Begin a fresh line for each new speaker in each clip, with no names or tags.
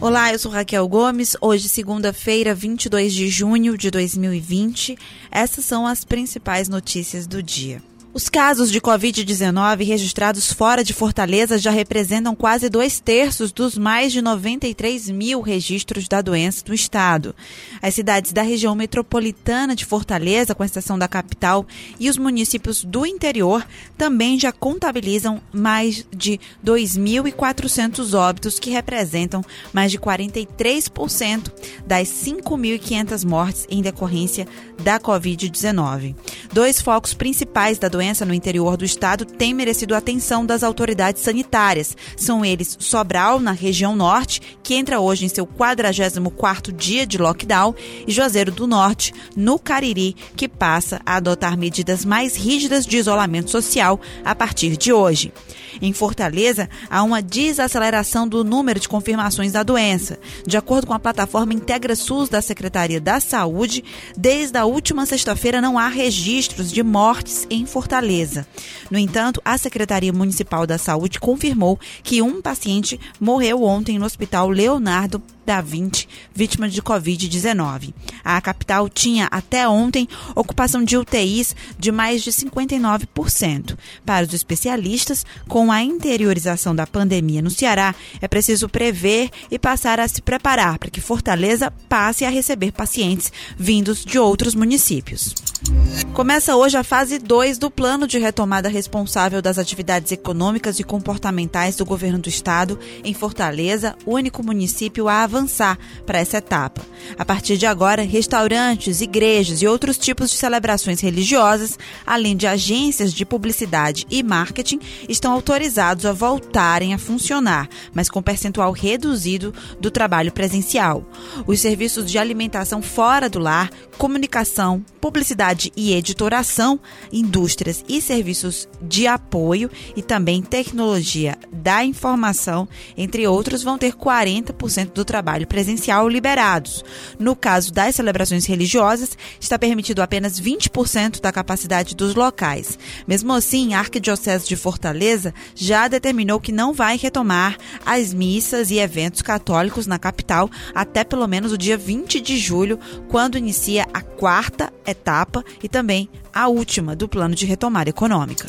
Olá, eu sou Raquel Gomes. Hoje, segunda-feira, 22 de junho de 2020. Essas são as principais notícias do dia. Os casos de Covid-19 registrados fora de Fortaleza já representam quase dois terços dos mais de 93 mil registros da doença no estado. As cidades da região metropolitana de Fortaleza, com exceção da capital, e os municípios do interior também já contabilizam mais de 2.400 óbitos, que representam mais de 43% das 5.500 mortes em decorrência da Covid-19. Dois focos principais da doença doença no interior do estado tem merecido atenção das autoridades sanitárias. São eles Sobral, na região norte, que entra hoje em seu 44º dia de lockdown, e Juazeiro do Norte, no Cariri, que passa a adotar medidas mais rígidas de isolamento social a partir de hoje. Em Fortaleza, há uma desaceleração do número de confirmações da doença. De acordo com a plataforma Integra SUS da Secretaria da Saúde, desde a última sexta-feira não há registros de mortes em Fortaleza. No entanto, a Secretaria Municipal da Saúde confirmou que um paciente morreu ontem no Hospital Leonardo da 20, vítima de Covid-19. A capital tinha até ontem ocupação de UTIs de mais de 59%. Para os especialistas, com a interiorização da pandemia no Ceará, é preciso prever e passar a se preparar para que Fortaleza passe a receber pacientes vindos de outros municípios. Começa hoje a fase 2 do plano de retomada responsável das atividades econômicas e comportamentais do governo do estado em Fortaleza, único município a avançar para essa etapa. A partir de agora, restaurantes, igrejas e outros tipos de celebrações religiosas, além de agências de publicidade e marketing, estão autorizados a voltarem a funcionar, mas com percentual reduzido do trabalho presencial. Os serviços de alimentação fora do lar, comunicação, publicidade e editoração, indústrias e serviços de apoio e também tecnologia da informação, entre outros, vão ter 40% do trabalho presencial liberados. No caso das celebrações religiosas, está permitido apenas 20% da capacidade dos locais. Mesmo assim, a Arquidiocese de Fortaleza já determinou que não vai retomar as missas e eventos católicos na capital até pelo menos o dia 20 de julho, quando inicia a quarta etapa e também a última do plano de retomada econômica.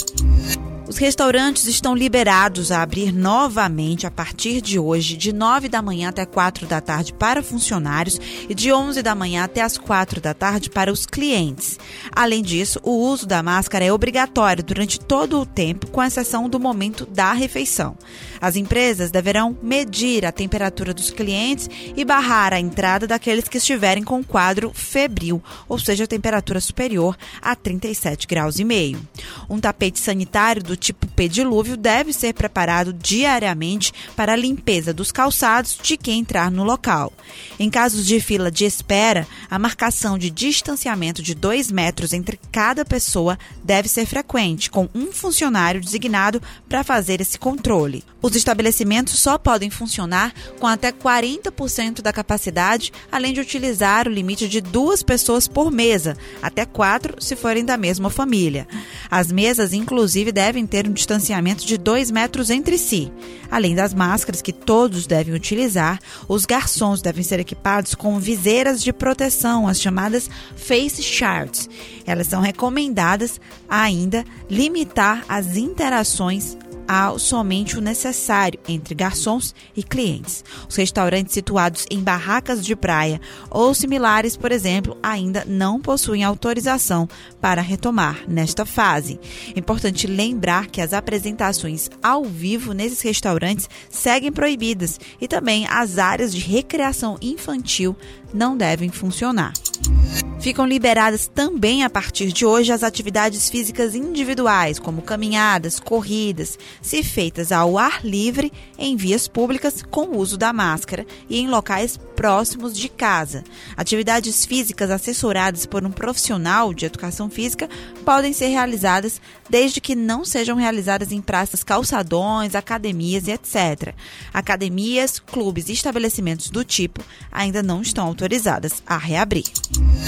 Os restaurantes estão liberados a abrir novamente a partir de hoje, de 9 da manhã até 4 da tarde para funcionários e de 11 da manhã até as 4 da tarde para os clientes. Além disso, o uso da máscara é obrigatório durante todo o tempo, com exceção do momento da refeição. As empresas deverão medir a temperatura dos clientes e barrar a entrada daqueles que estiverem com quadro febril, ou seja, temperatura superior a 37 graus e meio. Um tapete sanitário do tipo pedilúvio deve ser preparado diariamente para a limpeza dos calçados de quem entrar no local. Em casos de fila de espera, a marcação de distanciamento de 2 metros entre cada pessoa deve ser frequente, com um funcionário designado para fazer esse controle. Os estabelecimentos só podem funcionar com até 40% da capacidade, além de utilizar o limite de duas pessoas por mesa, até quatro se forem da mesma família. As mesas, inclusive, devem ter um distanciamento de dois metros entre si. Além das máscaras que todos devem utilizar, os garçons devem ser equipados com viseiras de proteção, as chamadas face shields. Elas são recomendadas ainda limitar as interações somente o necessário entre garçons e clientes. Os restaurantes situados em barracas de praia ou similares, por exemplo, ainda não possuem autorização para retomar nesta fase. Importante lembrar que as apresentações ao vivo nesses restaurantes seguem proibidas e também as áreas de recreação infantil não devem funcionar. Ficam liberadas também a partir de hoje as atividades físicas individuais, como caminhadas, corridas, se feitas ao ar livre em vias públicas com uso da máscara e em locais próximos de casa. Atividades físicas assessoradas por um profissional de educação física podem ser realizadas desde que não sejam realizadas em praças, calçadões, academias e etc. Academias, clubes e estabelecimentos do tipo ainda não estão autorizadas a reabrir.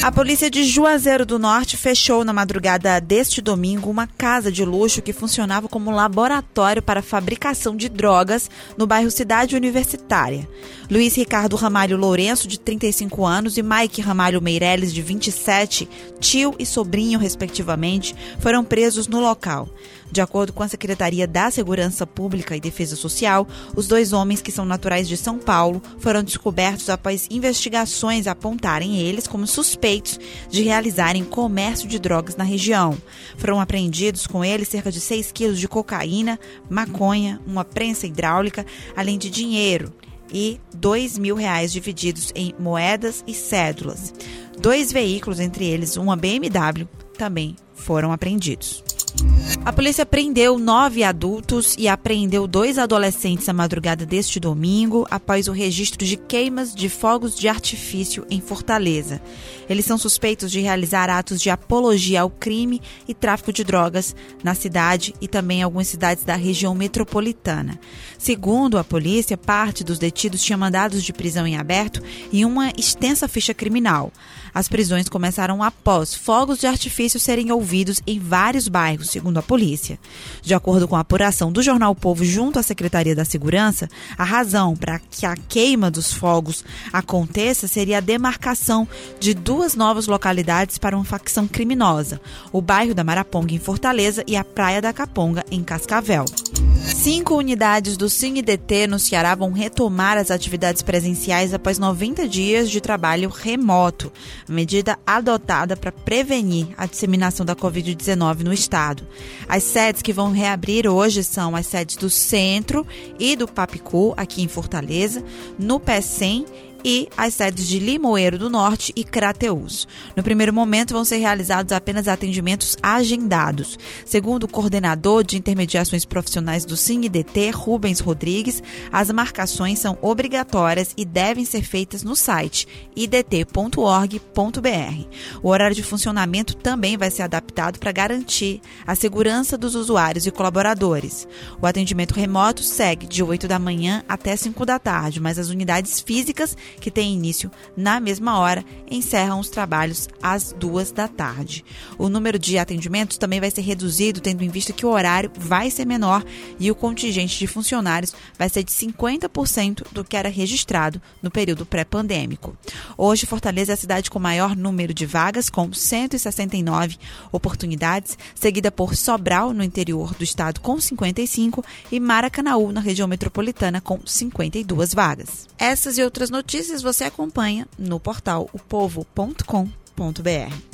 A polícia de Juazeiro do Norte fechou na madrugada deste domingo uma casa de luxo que funcionava como laboratório para fabricação de drogas no bairro Cidade Universitária. Luiz Ricardo Ramalho Lourenço, de 35 anos, e Mike Ramalho Meirelles, de 27, tio e sobrinho, respectivamente, foram presos no local. De acordo com a Secretaria da Segurança Pública e Defesa Social, os dois homens, que são naturais de São Paulo, foram descobertos após investigações apontarem eles como suspeitos de realizarem comércio de drogas na região. Foram apreendidos com eles cerca de 6 quilos de cocaína, maconha, uma prensa hidráulica, além de dinheiro e dois mil reais divididos em moedas e cédulas. Dois veículos, entre eles uma BMW, também foram apreendidos. A polícia prendeu nove adultos e apreendeu dois adolescentes na madrugada deste domingo, após o registro de queimas de fogos de artifício em Fortaleza. Eles são suspeitos de realizar atos de apologia ao crime e tráfico de drogas na cidade e também em algumas cidades da região metropolitana. Segundo a polícia, parte dos detidos tinha mandados de prisão em aberto e uma extensa ficha criminal. As prisões começaram após fogos de artifício serem ouvidos em vários bairros, segundo a polícia. De acordo com a apuração do jornal Povo junto à Secretaria da Segurança, a razão para que a queima dos fogos aconteça seria a demarcação de duas novas localidades para uma facção criminosa: o bairro da Maraponga, em Fortaleza, e a Praia da Caponga, em Cascavel. Cinco unidades do CineDT no Ceará vão retomar as atividades presenciais após 90 dias de trabalho remoto, medida adotada para prevenir a disseminação da Covid-19 no estado. As sedes que vão reabrir hoje são as sedes do Centro e do Papicu, aqui em Fortaleza, no PECEM e as sedes de Limoeiro do Norte e Crateús. No primeiro momento, vão ser realizados apenas atendimentos agendados. Segundo o coordenador de intermediações profissionais do CINIDT, Rubens Rodrigues, as marcações são obrigatórias e devem ser feitas no site idt.org.br. O horário de funcionamento também vai ser adaptado para garantir a segurança dos usuários e colaboradores. O atendimento remoto segue de 8 da manhã até 5 da tarde, mas as unidades físicas que tem início na mesma hora, encerram os trabalhos às duas da tarde. O número de atendimentos também vai ser reduzido, tendo em vista que o horário vai ser menor e o contingente de funcionários vai ser de 50% do que era registrado no período pré-pandêmico. Hoje, Fortaleza é a cidade com maior número de vagas, com 169 oportunidades, seguida por Sobral, no interior do estado, com 55, e Maracanaú, na região metropolitana, com 52 vagas. Essas e outras notícias você acompanha no portal opovo.com.br.